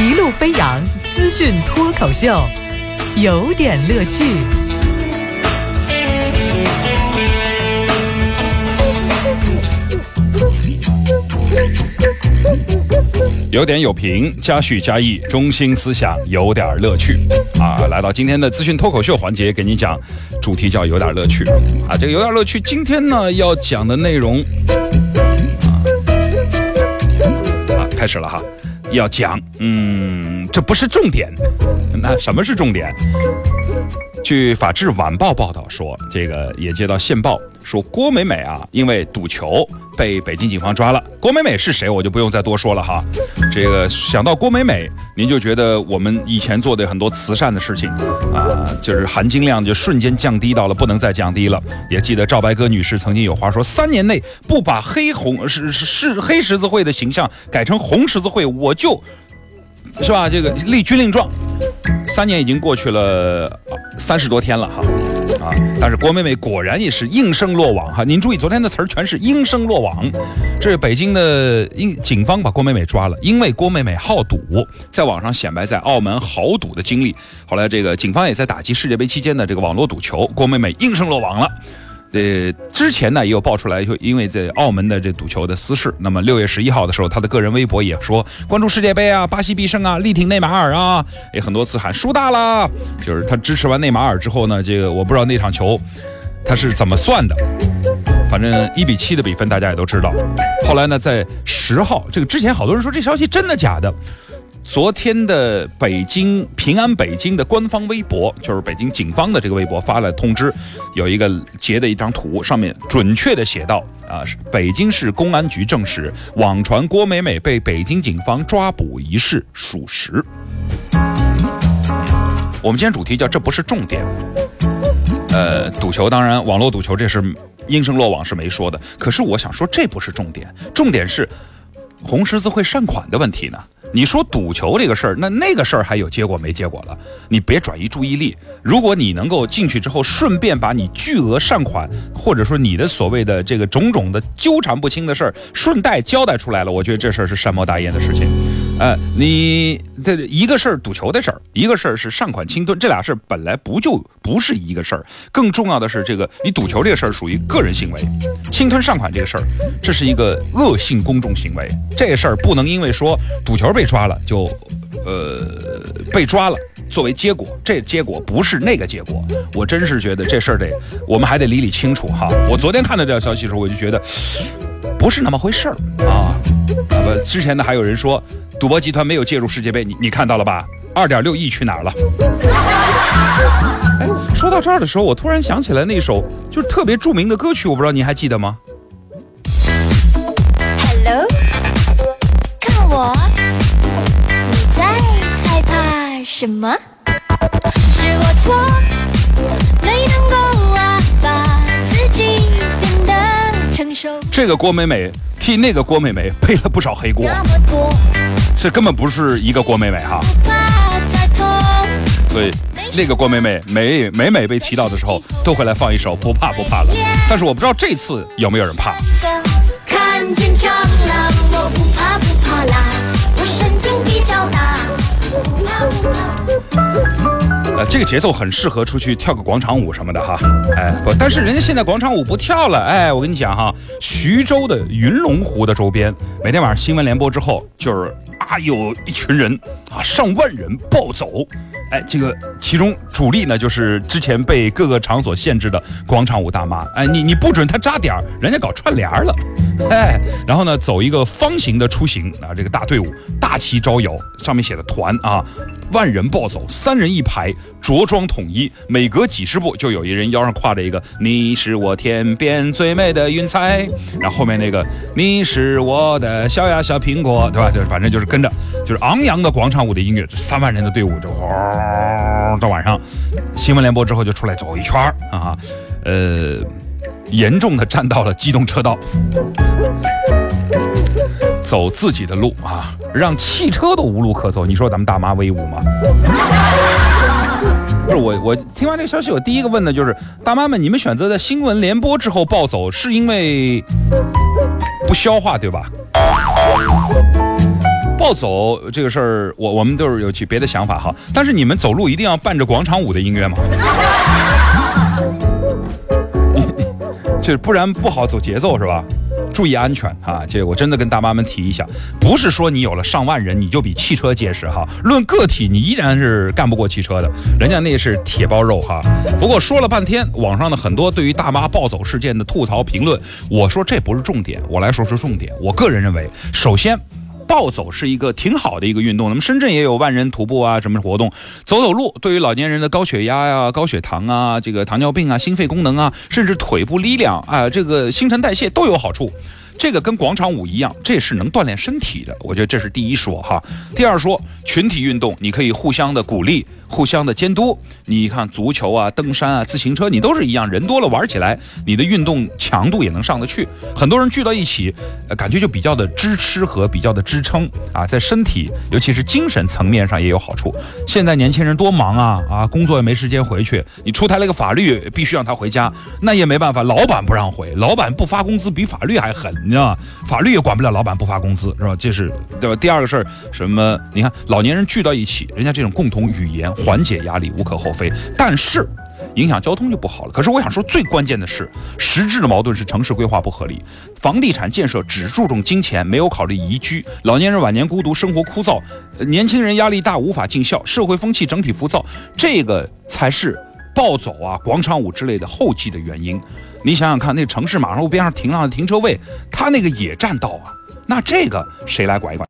一路飞扬资讯脱口秀，有点乐趣。有点有评，加叙加意，中心思想有点乐趣啊！来到今天的资讯脱口秀环节，给你讲，主题叫有点乐趣啊！这个有点乐趣，今天呢要讲的内容啊，开始了哈，要讲，嗯，这不是重点，那什么是重点？据《法制晚报》报道说，这个也接到线报说，郭美美啊，因为赌球被北京警方抓了。郭美美是谁，我就不用再多说了哈。这个想到郭美美，您就觉得我们以前做的很多慈善的事情啊，就是含金量就瞬间降低到了不能再降低了。也记得赵白鸽女士曾经有话说，三年内不把黑红是是黑十字会的形象改成红十字会，我就。是吧？这个立军令状，三年已经过去了三十多天了哈，啊！但是郭美美果然也是应声落网哈。您注意，昨天的词儿全是应声落网。这是北京的应警方把郭美美抓了，因为郭美美好赌，在网上显摆在澳门豪赌的经历。后来这个警方也在打击世界杯期间的这个网络赌球，郭美美应声落网了。呃，之前呢也有爆出来，就因为在澳门的这赌球的私事。那么六月十一号的时候，他的个人微博也说关注世界杯啊，巴西必胜啊，力挺内马尔啊，也很多次喊输大了。就是他支持完内马尔之后呢，这个我不知道那场球他是怎么算的，反正一比七的比分大家也都知道。后来呢，在十号这个之前，好多人说这消息真的假的。昨天的北京平安北京的官方微博，就是北京警方的这个微博发了通知，有一个截的一张图，上面准确的写道：啊，北京市公安局证实，网传郭美美被北京警方抓捕一事属实。我们今天主题叫这不是重点。呃，赌球当然网络赌球这是应声落网是没说的，可是我想说这不是重点，重点是红十字会善款的问题呢。你说赌球这个事儿，那那个事儿还有结果没结果了？你别转移注意力。如果你能够进去之后，顺便把你巨额善款，或者说你的所谓的这个种种的纠缠不清的事儿，顺带交代出来了，我觉得这事儿是善莫大焉的事情。呃，你这一个事儿赌球的事儿，一个事儿是善款侵吞，这俩事儿本来不就不是一个事儿。更重要的是，这个你赌球这个事儿属于个人行为，侵吞善款这个事儿，这是一个恶性公众行为。这事儿不能因为说赌球被抓了就，呃，被抓了作为结果，这结果不是那个结果。我真是觉得这事儿得我们还得理理清楚哈。我昨天看到这条消息的时候，我就觉得不是那么回事儿啊。那么之前呢，还有人说。赌博集团没有介入世界杯，你你看到了吧？二点六亿去哪儿了？哎，说到这儿的时候，我突然想起来那首就是特别著名的歌曲，我不知道您还记得吗？Hello，看我，你在害怕什么？是我错，没能够啊，把自己变得成熟。这个郭美美替那个郭美美背了不少黑锅。这根本不是一个郭美美哈，所以那个郭美美每每每被提到的时候，都会来放一首不怕不怕了。但是我不知道这次有没有人怕。看见蟑螂，我不怕不怕啦，我神经比较大，不怕不怕。呃，这个节奏很适合出去跳个广场舞什么的哈。哎，不，但是人家现在广场舞不跳了。哎，我跟你讲哈，徐州的云龙湖的周边，每天晚上新闻联播之后就是。啊，有一群人啊，上万人暴走，哎，这个其中主力呢，就是之前被各个场所限制的广场舞大妈，哎，你你不准他扎点儿，人家搞串联了，哎，然后呢，走一个方形的出行啊，这个大队伍大旗招摇，上面写的团啊，万人暴走，三人一排。着装统一，每隔几十步就有一人腰上挎着一个“你是我天边最美的云彩”，然后后面那个“你是我的小呀小苹果”，对吧？就是反正就是跟着，就是昂扬的广场舞的音乐，这三万人的队伍就哗到晚上，新闻联播之后就出来走一圈啊，呃，严重的占到了机动车道，走自己的路啊，让汽车都无路可走。你说咱们大妈威武吗？不是我，我听完这个消息，我第一个问的就是大妈们，你们选择在新闻联播之后暴走，是因为不消化对吧？暴走这个事儿，我我们都是有其别的想法哈。但是你们走路一定要伴着广场舞的音乐吗？就是不然不好走节奏是吧？注意安全啊！这我真的跟大妈们提一下，不是说你有了上万人你就比汽车结实哈。论个体，你依然是干不过汽车的，人家那是铁包肉哈。不过说了半天，网上的很多对于大妈暴走事件的吐槽评论，我说这不是重点，我来说说重点。我个人认为，首先。暴走是一个挺好的一个运动，那么深圳也有万人徒步啊，什么活动，走走路，对于老年人的高血压呀、高血糖啊、这个糖尿病啊、心肺功能啊，甚至腿部力量啊、这个新陈代谢都有好处。这个跟广场舞一样，这是能锻炼身体的。我觉得这是第一说哈。第二说，群体运动你可以互相的鼓励。互相的监督，你看足球啊、登山啊、自行车，你都是一样，人多了玩起来，你的运动强度也能上得去。很多人聚到一起，感觉就比较的支持和比较的支撑啊，在身体尤其是精神层面上也有好处。现在年轻人多忙啊啊，工作也没时间回去，你出台了个法律，必须让他回家，那也没办法，老板不让回，老板不发工资比法律还狠，你知道吗？法律也管不了老板不发工资，是吧？这是对吧？第二个事儿，什么？你看老年人聚到一起，人家这种共同语言。缓解压力无可厚非，但是影响交通就不好了。可是我想说，最关键的是实质的矛盾是城市规划不合理，房地产建设只注重金钱，没有考虑宜居。老年人晚年孤独，生活枯燥；年轻人压力大，无法尽孝。社会风气整体浮躁，这个才是暴走啊、广场舞之类的后继的原因。你想想看，那城市马路边上停上的停车位，它那个也占道啊，那这个谁来管一管？